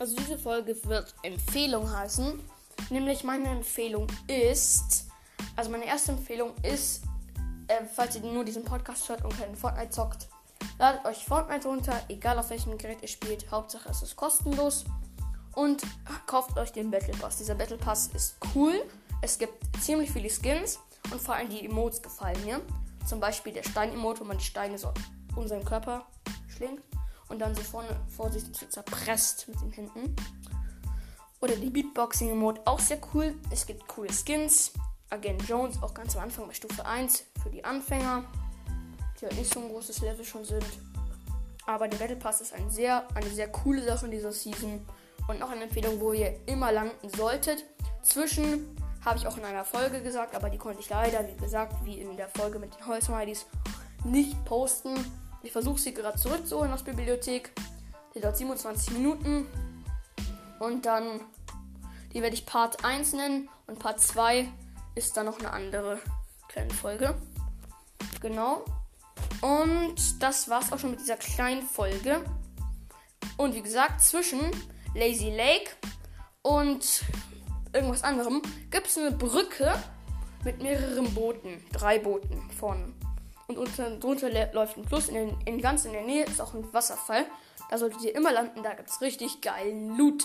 Also diese Folge wird Empfehlung heißen. Nämlich meine Empfehlung ist, also meine erste Empfehlung ist, äh, falls ihr nur diesen Podcast hört und keinen Fortnite zockt, ladet euch Fortnite runter, egal auf welchem Gerät ihr spielt. Hauptsache es ist kostenlos. Und kauft euch den Battle Pass. Dieser Battle Pass ist cool. Es gibt ziemlich viele Skins und vor allem die Emotes gefallen mir. Zum Beispiel der Stein-Emote, wo man die Steine so um seinen Körper schlingt und dann so vorne vorsichtig zerpresst mit den Händen. Oder die Beatboxing-Emote, auch sehr cool. Es gibt coole Skins. Agent Jones, auch ganz am Anfang bei Stufe 1 für die Anfänger, die halt nicht so ein großes Level schon sind. Aber der Battle Pass ist ein sehr, eine sehr coole Sache in dieser Season. Und noch eine Empfehlung, wo ihr immer landen solltet. Zwischen habe ich auch in einer Folge gesagt, aber die konnte ich leider, wie gesagt, wie in der Folge mit den Holzmeidis, nicht posten. Ich versuche sie gerade zurückzuholen aus der Bibliothek. Die dauert 27 Minuten. Und dann, die werde ich Part 1 nennen. Und Part 2 ist dann noch eine andere kleine Folge. Genau. Und das war's auch schon mit dieser kleinen Folge. Und wie gesagt, zwischen Lazy Lake und irgendwas anderem gibt es eine Brücke mit mehreren Booten. Drei Booten vorne. Und unter, drunter läuft ein Fluss. In, in ganz in der Nähe ist auch ein Wasserfall. Da solltet ihr immer landen. Da gibt es richtig geilen Loot.